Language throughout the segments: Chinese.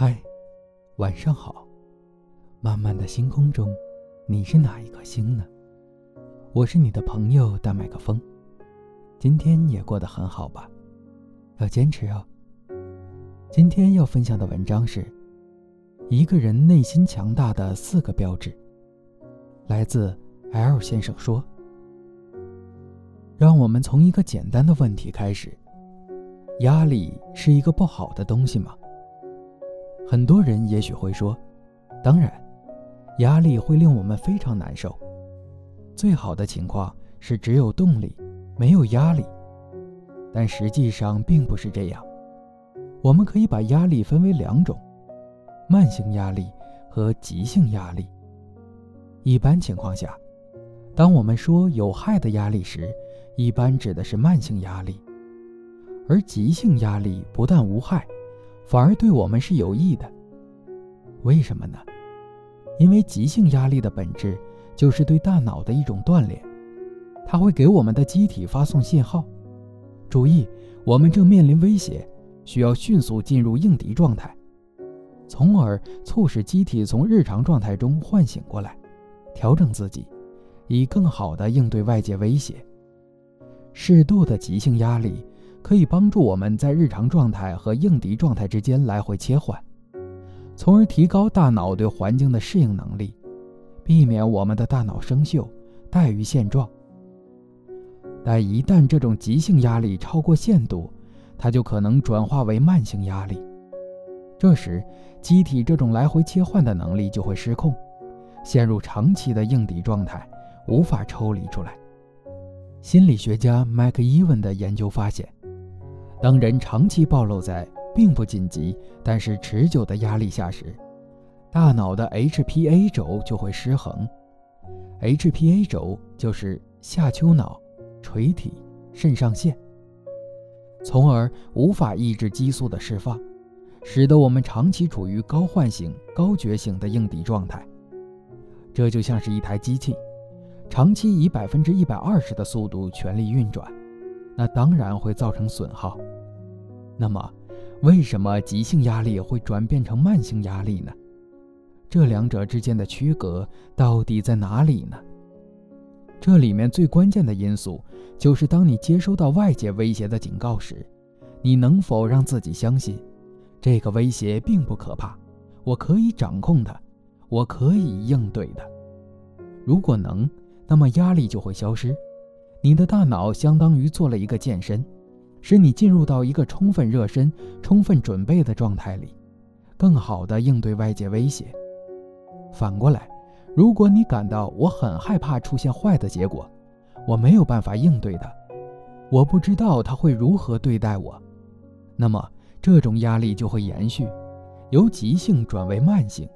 嗨，晚上好。漫漫的星空中，你是哪一颗星呢？我是你的朋友大麦克风。今天也过得很好吧？要坚持哦。今天要分享的文章是：一个人内心强大的四个标志。来自 L 先生说：“让我们从一个简单的问题开始。压力是一个不好的东西吗？”很多人也许会说：“当然，压力会令我们非常难受。最好的情况是只有动力，没有压力。但实际上并不是这样。我们可以把压力分为两种：慢性压力和急性压力。一般情况下，当我们说有害的压力时，一般指的是慢性压力；而急性压力不但无害。”反而对我们是有益的，为什么呢？因为急性压力的本质就是对大脑的一种锻炼，它会给我们的机体发送信号，注意，我们正面临威胁，需要迅速进入应敌状态，从而促使机体从日常状态中唤醒过来，调整自己，以更好地应对外界威胁。适度的急性压力。可以帮助我们在日常状态和应敌状态之间来回切换，从而提高大脑对环境的适应能力，避免我们的大脑生锈、怠于现状。但一旦这种急性压力超过限度，它就可能转化为慢性压力。这时，机体这种来回切换的能力就会失控，陷入长期的应敌状态，无法抽离出来。心理学家麦克伊文的研究发现。当人长期暴露在并不紧急但是持久的压力下时，大脑的 HPA 轴就会失衡。HPA 轴就是下丘脑、垂体、肾上腺，从而无法抑制激素的释放，使得我们长期处于高唤醒、高觉醒的应敌状态。这就像是一台机器，长期以百分之一百二十的速度全力运转。那当然会造成损耗。那么，为什么急性压力会转变成慢性压力呢？这两者之间的区隔到底在哪里呢？这里面最关键的因素就是，当你接收到外界威胁的警告时，你能否让自己相信，这个威胁并不可怕，我可以掌控它，我可以应对的。如果能，那么压力就会消失。你的大脑相当于做了一个健身，使你进入到一个充分热身、充分准备的状态里，更好地应对外界威胁。反过来，如果你感到我很害怕出现坏的结果，我没有办法应对的，我不知道他会如何对待我，那么这种压力就会延续，由急性转为慢性，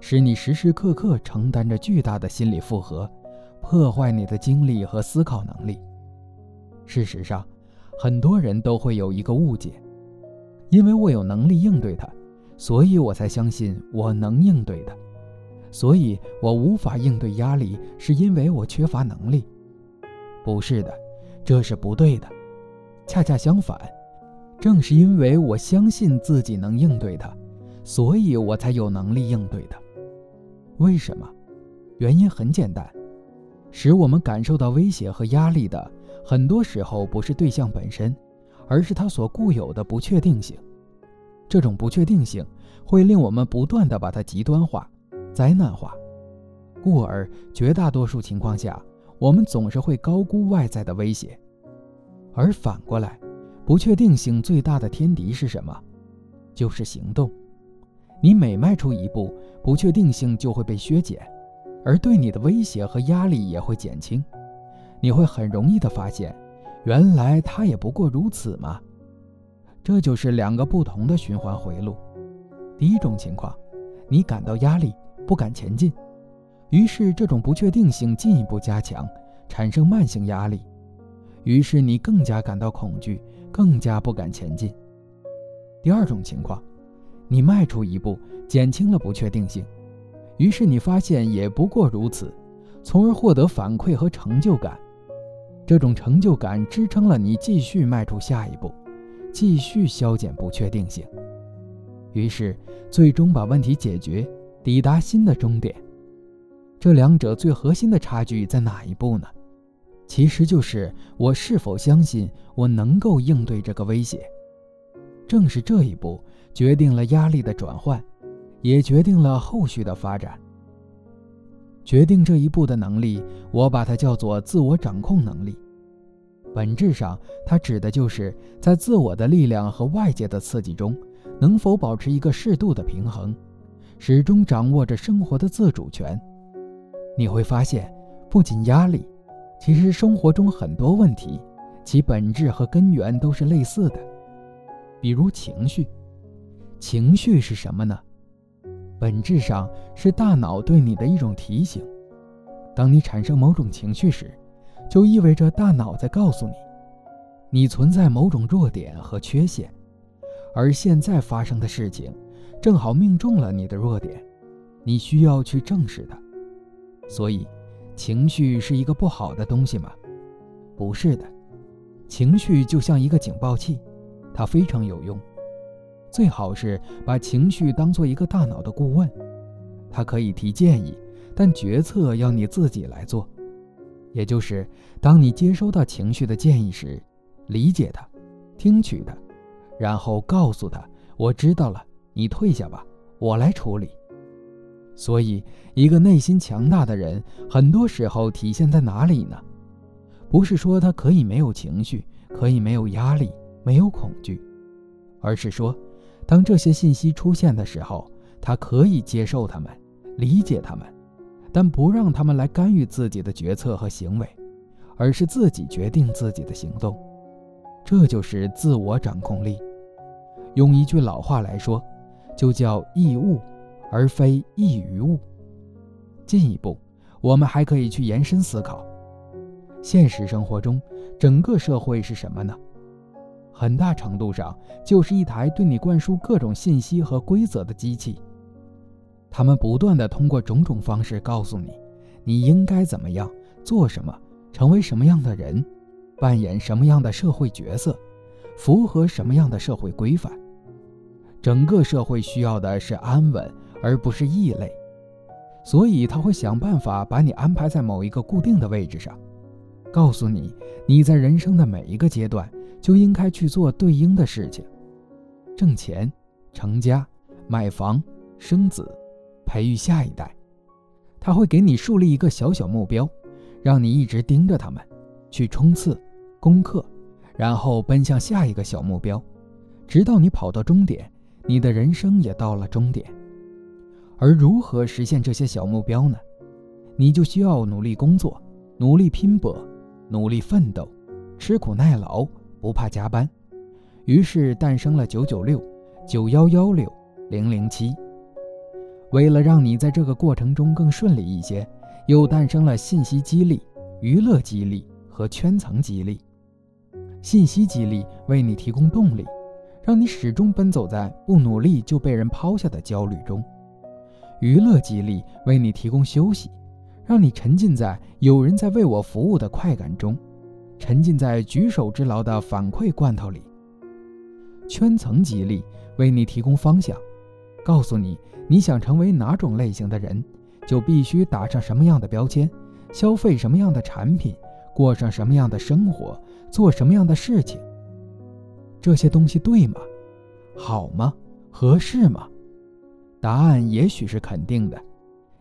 使你时时刻刻承担着巨大的心理负荷。破坏你的精力和思考能力。事实上，很多人都会有一个误解：因为我有能力应对它，所以我才相信我能应对它。所以我无法应对压力，是因为我缺乏能力。不是的，这是不对的。恰恰相反，正是因为我相信自己能应对它，所以我才有能力应对它。为什么？原因很简单。使我们感受到威胁和压力的，很多时候不是对象本身，而是它所固有的不确定性。这种不确定性会令我们不断地把它极端化、灾难化，故而绝大多数情况下，我们总是会高估外在的威胁。而反过来，不确定性最大的天敌是什么？就是行动。你每迈出一步，不确定性就会被削减。而对你的威胁和压力也会减轻，你会很容易的发现，原来它也不过如此嘛。这就是两个不同的循环回路。第一种情况，你感到压力，不敢前进，于是这种不确定性进一步加强，产生慢性压力，于是你更加感到恐惧，更加不敢前进。第二种情况，你迈出一步，减轻了不确定性。于是你发现也不过如此，从而获得反馈和成就感。这种成就感支撑了你继续迈出下一步，继续消减不确定性。于是最终把问题解决，抵达新的终点。这两者最核心的差距在哪一步呢？其实就是我是否相信我能够应对这个威胁。正是这一步决定了压力的转换，也决定了后续的发展。决定这一步的能力，我把它叫做自我掌控能力。本质上，它指的就是在自我的力量和外界的刺激中，能否保持一个适度的平衡，始终掌握着生活的自主权。你会发现，不仅压力。其实生活中很多问题，其本质和根源都是类似的，比如情绪。情绪是什么呢？本质上是大脑对你的一种提醒。当你产生某种情绪时，就意味着大脑在告诉你，你存在某种弱点和缺陷，而现在发生的事情，正好命中了你的弱点，你需要去正视它。所以。情绪是一个不好的东西吗？不是的，情绪就像一个警报器，它非常有用。最好是把情绪当做一个大脑的顾问，它可以提建议，但决策要你自己来做。也就是，当你接收到情绪的建议时，理解它，听取它，然后告诉他：“我知道了，你退下吧，我来处理。”所以，一个内心强大的人，很多时候体现在哪里呢？不是说他可以没有情绪，可以没有压力，没有恐惧，而是说，当这些信息出现的时候，他可以接受他们，理解他们，但不让他们来干预自己的决策和行为，而是自己决定自己的行动。这就是自我掌控力。用一句老话来说，就叫易物。而非异于物。进一步，我们还可以去延伸思考：现实生活中，整个社会是什么呢？很大程度上就是一台对你灌输各种信息和规则的机器。他们不断地通过种种方式告诉你，你应该怎么样做什么，成为什么样的人，扮演什么样的社会角色，符合什么样的社会规范。整个社会需要的是安稳。而不是异类，所以他会想办法把你安排在某一个固定的位置上，告诉你你在人生的每一个阶段就应该去做对应的事情：挣钱、成家、买房、生子、培育下一代。他会给你树立一个小小目标，让你一直盯着他们，去冲刺、攻克，然后奔向下一个小目标，直到你跑到终点，你的人生也到了终点。而如何实现这些小目标呢？你就需要努力工作，努力拼搏，努力奋斗，吃苦耐劳，不怕加班。于是诞生了九九六、九幺幺六、零零七。为了让你在这个过程中更顺利一些，又诞生了信息激励、娱乐激励和圈层激励。信息激励为你提供动力，让你始终奔走在不努力就被人抛下的焦虑中。娱乐激励为你提供休息，让你沉浸在有人在为我服务的快感中，沉浸在举手之劳的反馈罐头里。圈层激励为你提供方向，告诉你你想成为哪种类型的人，就必须打上什么样的标签，消费什么样的产品，过上什么样的生活，做什么样的事情。这些东西对吗？好吗？合适吗？答案也许是肯定的，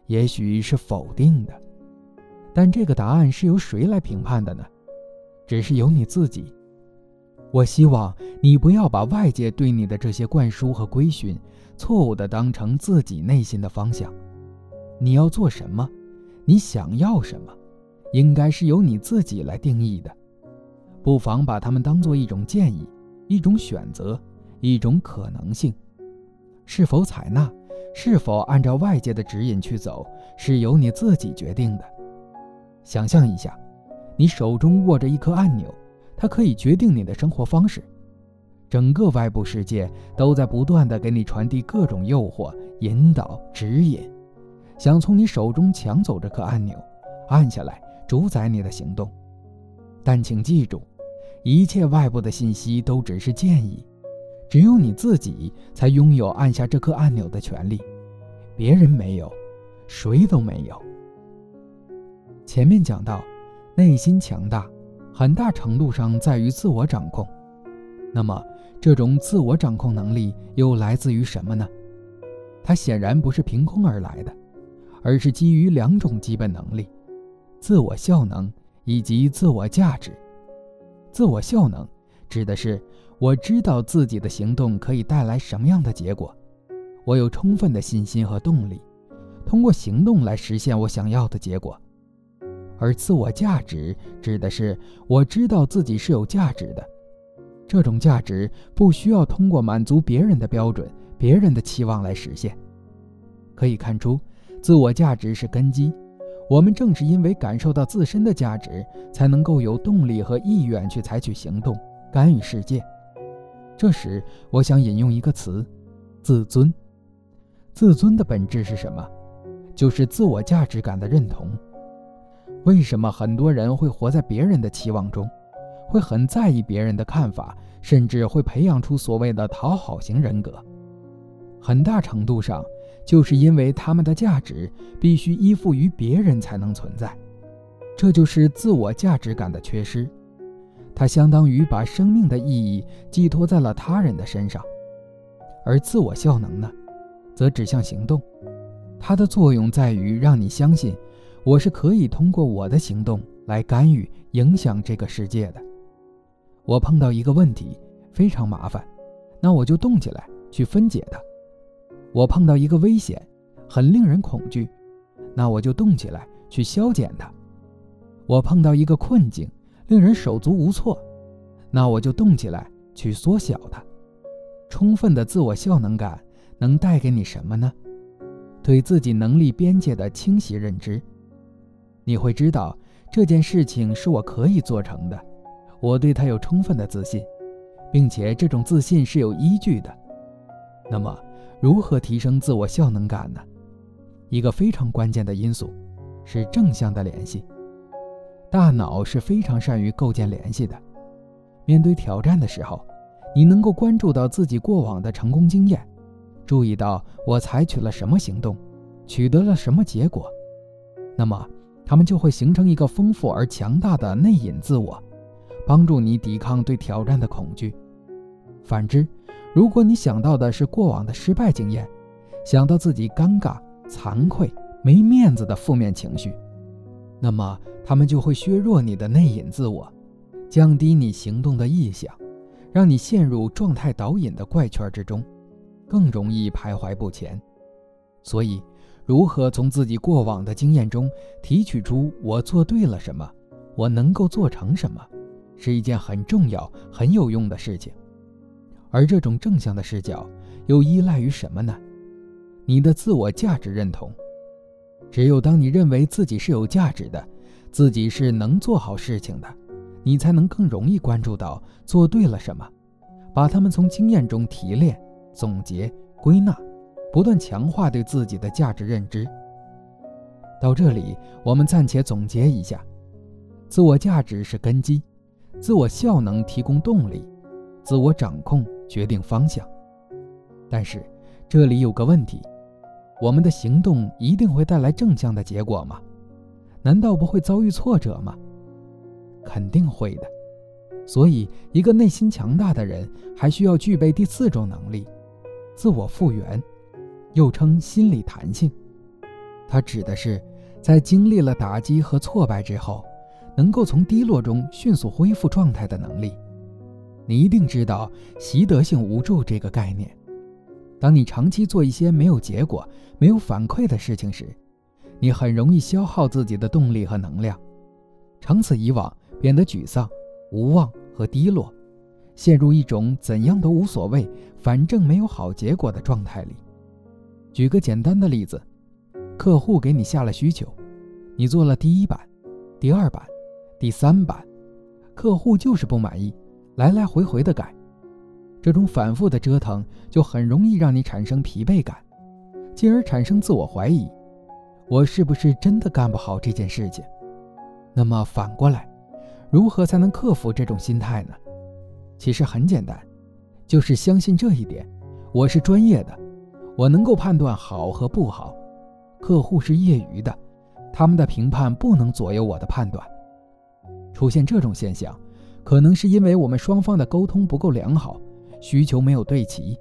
也许是否定的，但这个答案是由谁来评判的呢？只是由你自己。我希望你不要把外界对你的这些灌输和规训，错误的当成自己内心的方向。你要做什么，你想要什么，应该是由你自己来定义的。不妨把它们当做一种建议，一种选择，一种可能性，是否采纳？是否按照外界的指引去走，是由你自己决定的。想象一下，你手中握着一颗按钮，它可以决定你的生活方式。整个外部世界都在不断的给你传递各种诱惑、引导、指引，想从你手中抢走这颗按钮，按下来主宰你的行动。但请记住，一切外部的信息都只是建议，只有你自己才拥有按下这颗按钮的权利，别人没有，谁都没有。前面讲到，内心强大，很大程度上在于自我掌控。那么，这种自我掌控能力又来自于什么呢？它显然不是凭空而来的，而是基于两种基本能力：自我效能以及自我价值。自我效能指的是我知道自己的行动可以带来什么样的结果，我有充分的信心和动力，通过行动来实现我想要的结果。而自我价值指的是我知道自己是有价值的，这种价值不需要通过满足别人的标准、别人的期望来实现。可以看出，自我价值是根基。我们正是因为感受到自身的价值，才能够有动力和意愿去采取行动，干预世界。这时，我想引用一个词：自尊。自尊的本质是什么？就是自我价值感的认同。为什么很多人会活在别人的期望中，会很在意别人的看法，甚至会培养出所谓的讨好型人格？很大程度上。就是因为他们的价值必须依附于别人才能存在，这就是自我价值感的缺失。它相当于把生命的意义寄托在了他人的身上，而自我效能呢，则指向行动。它的作用在于让你相信，我是可以通过我的行动来干预、影响这个世界的。我碰到一个问题非常麻烦，那我就动起来去分解它。我碰到一个危险，很令人恐惧，那我就动起来去消减它；我碰到一个困境，令人手足无措，那我就动起来去缩小它。充分的自我效能感能带给你什么呢？对自己能力边界的清晰认知，你会知道这件事情是我可以做成的，我对它有充分的自信，并且这种自信是有依据的。那么。如何提升自我效能感呢？一个非常关键的因素是正向的联系。大脑是非常善于构建联系的。面对挑战的时候，你能够关注到自己过往的成功经验，注意到我采取了什么行动，取得了什么结果，那么他们就会形成一个丰富而强大的内隐自我，帮助你抵抗对挑战的恐惧。反之，如果你想到的是过往的失败经验，想到自己尴尬、惭愧、没面子的负面情绪，那么他们就会削弱你的内隐自我，降低你行动的意向，让你陷入状态导引的怪圈之中，更容易徘徊不前。所以，如何从自己过往的经验中提取出我做对了什么，我能够做成什么，是一件很重要、很有用的事情。而这种正向的视角又依赖于什么呢？你的自我价值认同。只有当你认为自己是有价值的，自己是能做好事情的，你才能更容易关注到做对了什么，把它们从经验中提炼、总结、归纳，不断强化对自己的价值认知。到这里，我们暂且总结一下：自我价值是根基，自我效能提供动力，自我掌控。决定方向，但是这里有个问题：我们的行动一定会带来正向的结果吗？难道不会遭遇挫折吗？肯定会的。所以，一个内心强大的人还需要具备第四种能力——自我复原，又称心理弹性。它指的是在经历了打击和挫败之后，能够从低落中迅速恢复状态的能力。你一定知道习得性无助这个概念。当你长期做一些没有结果、没有反馈的事情时，你很容易消耗自己的动力和能量，长此以往变得沮丧、无望和低落，陷入一种怎样都无所谓、反正没有好结果的状态里。举个简单的例子，客户给你下了需求，你做了第一版、第二版、第三版，客户就是不满意。来来回回的改，这种反复的折腾就很容易让你产生疲惫感，进而产生自我怀疑：我是不是真的干不好这件事情？那么反过来，如何才能克服这种心态呢？其实很简单，就是相信这一点：我是专业的，我能够判断好和不好；客户是业余的，他们的评判不能左右我的判断。出现这种现象，可能是因为我们双方的沟通不够良好，需求没有对齐。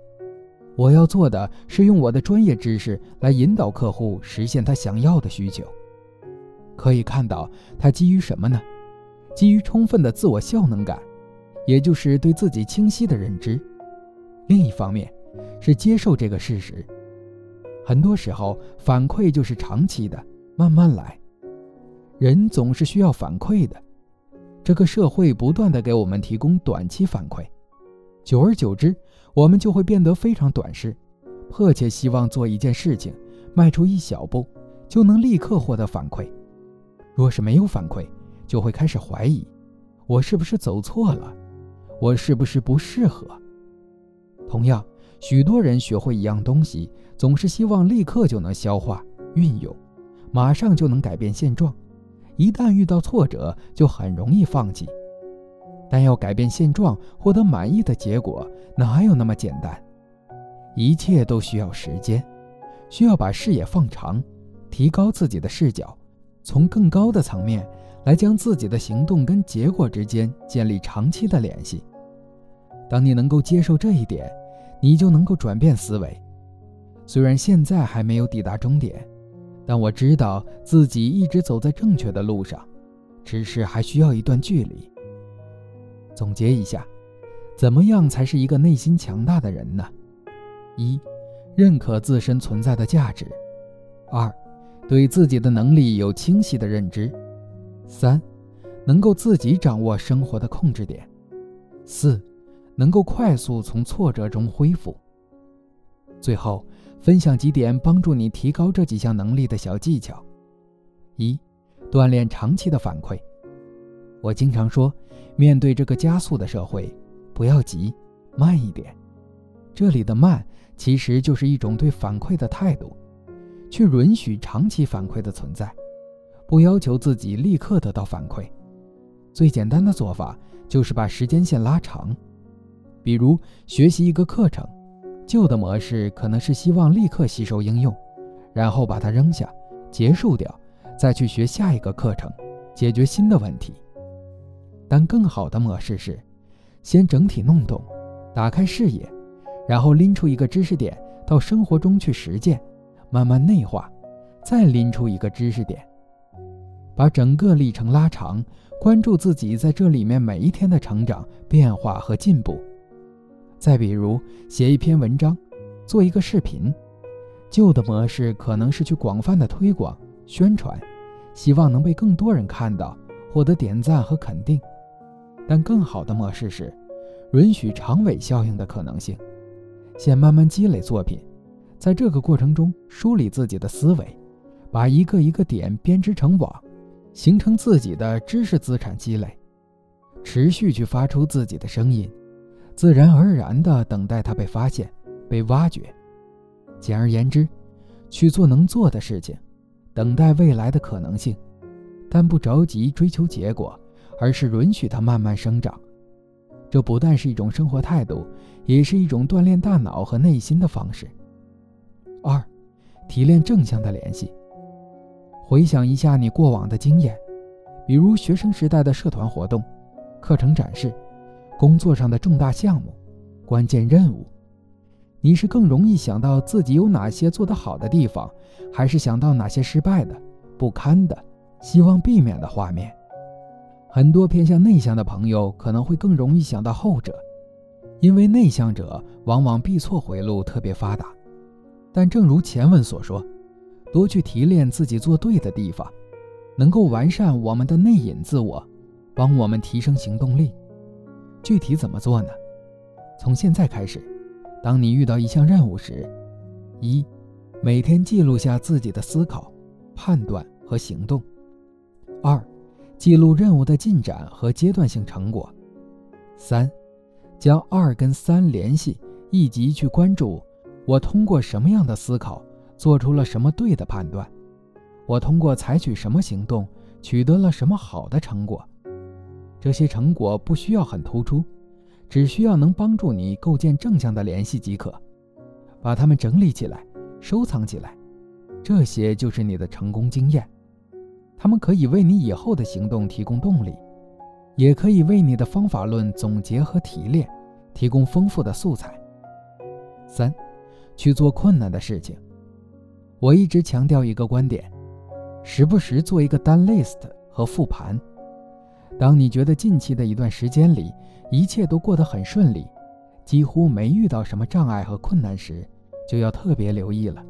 我要做的是用我的专业知识来引导客户实现他想要的需求。可以看到，他基于什么呢？基于充分的自我效能感，也就是对自己清晰的认知。另一方面，是接受这个事实。很多时候，反馈就是长期的，慢慢来。人总是需要反馈的。这个社会不断的给我们提供短期反馈，久而久之，我们就会变得非常短视，迫切希望做一件事情，迈出一小步，就能立刻获得反馈。若是没有反馈，就会开始怀疑，我是不是走错了，我是不是不适合？同样，许多人学会一样东西，总是希望立刻就能消化运用，马上就能改变现状。一旦遇到挫折，就很容易放弃。但要改变现状，获得满意的结果，哪有那么简单？一切都需要时间，需要把视野放长，提高自己的视角，从更高的层面来将自己的行动跟结果之间建立长期的联系。当你能够接受这一点，你就能够转变思维。虽然现在还没有抵达终点。但我知道自己一直走在正确的路上，只是还需要一段距离。总结一下，怎么样才是一个内心强大的人呢？一，认可自身存在的价值；二，对自己的能力有清晰的认知；三，能够自己掌握生活的控制点；四，能够快速从挫折中恢复。最后。分享几点帮助你提高这几项能力的小技巧：一、锻炼长期的反馈。我经常说，面对这个加速的社会，不要急，慢一点。这里的慢其实就是一种对反馈的态度，去允许长期反馈的存在，不要求自己立刻得到反馈。最简单的做法就是把时间线拉长，比如学习一个课程。旧的模式可能是希望立刻吸收应用，然后把它扔下，结束掉，再去学下一个课程，解决新的问题。但更好的模式是，先整体弄懂，打开视野，然后拎出一个知识点到生活中去实践，慢慢内化，再拎出一个知识点，把整个历程拉长，关注自己在这里面每一天的成长、变化和进步。再比如写一篇文章，做一个视频，旧的模式可能是去广泛的推广宣传，希望能被更多人看到，获得点赞和肯定。但更好的模式是，允许长尾效应的可能性，先慢慢积累作品，在这个过程中梳理自己的思维，把一个一个点编织成网，形成自己的知识资产积累，持续去发出自己的声音。自然而然地等待它被发现、被挖掘。简而言之，去做能做的事情，等待未来的可能性，但不着急追求结果，而是允许它慢慢生长。这不但是一种生活态度，也是一种锻炼大脑和内心的方式。二，提炼正向的联系。回想一下你过往的经验，比如学生时代的社团活动、课程展示。工作上的重大项目、关键任务，你是更容易想到自己有哪些做得好的地方，还是想到哪些失败的、不堪的、希望避免的画面？很多偏向内向的朋友可能会更容易想到后者，因为内向者往往闭错回路特别发达。但正如前文所说，多去提炼自己做对的地方，能够完善我们的内隐自我，帮我们提升行动力。具体怎么做呢？从现在开始，当你遇到一项任务时，一，每天记录下自己的思考、判断和行动；二，记录任务的进展和阶段性成果；三，将二跟三联系，以及去关注我通过什么样的思考做出了什么对的判断，我通过采取什么行动取得了什么好的成果。这些成果不需要很突出，只需要能帮助你构建正向的联系即可。把它们整理起来，收藏起来，这些就是你的成功经验。它们可以为你以后的行动提供动力，也可以为你的方法论总结和提炼提供丰富的素材。三，去做困难的事情。我一直强调一个观点：时不时做一个单 list 和复盘。当你觉得近期的一段时间里一切都过得很顺利，几乎没遇到什么障碍和困难时，就要特别留意了，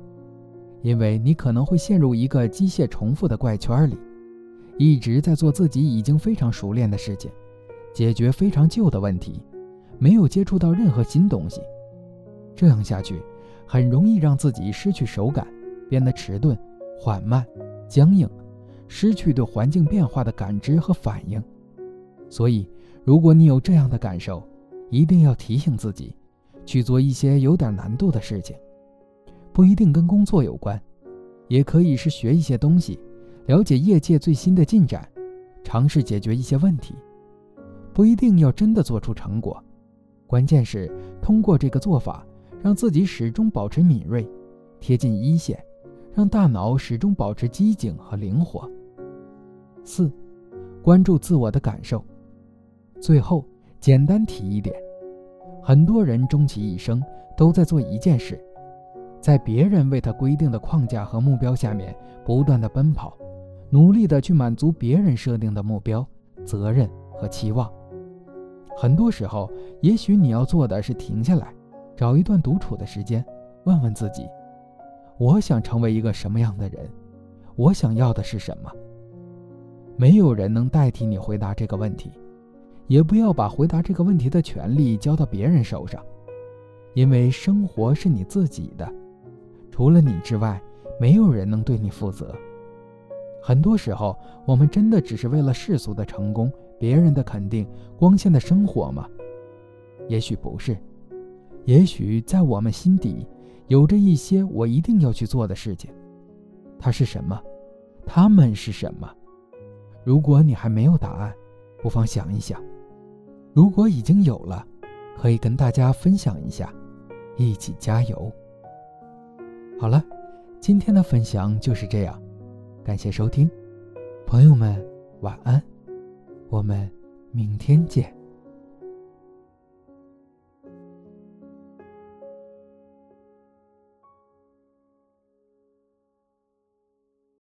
因为你可能会陷入一个机械重复的怪圈里，一直在做自己已经非常熟练的事情，解决非常旧的问题，没有接触到任何新东西。这样下去，很容易让自己失去手感，变得迟钝、缓慢、僵硬，失去对环境变化的感知和反应。所以，如果你有这样的感受，一定要提醒自己，去做一些有点难度的事情，不一定跟工作有关，也可以是学一些东西，了解业界最新的进展，尝试解决一些问题，不一定要真的做出成果，关键是通过这个做法，让自己始终保持敏锐，贴近一线，让大脑始终保持机警和灵活。四，关注自我的感受。最后，简单提一点：很多人终其一生都在做一件事，在别人为他规定的框架和目标下面不断的奔跑，努力的去满足别人设定的目标、责任和期望。很多时候，也许你要做的是停下来，找一段独处的时间，问问自己：我想成为一个什么样的人？我想要的是什么？没有人能代替你回答这个问题。也不要把回答这个问题的权利交到别人手上，因为生活是你自己的，除了你之外，没有人能对你负责。很多时候，我们真的只是为了世俗的成功、别人的肯定、光鲜的生活吗？也许不是，也许在我们心底有着一些我一定要去做的事情。它是什么？他们是什么？如果你还没有答案，不妨想一想。如果已经有了，可以跟大家分享一下，一起加油。好了，今天的分享就是这样，感谢收听，朋友们晚安，我们明天见。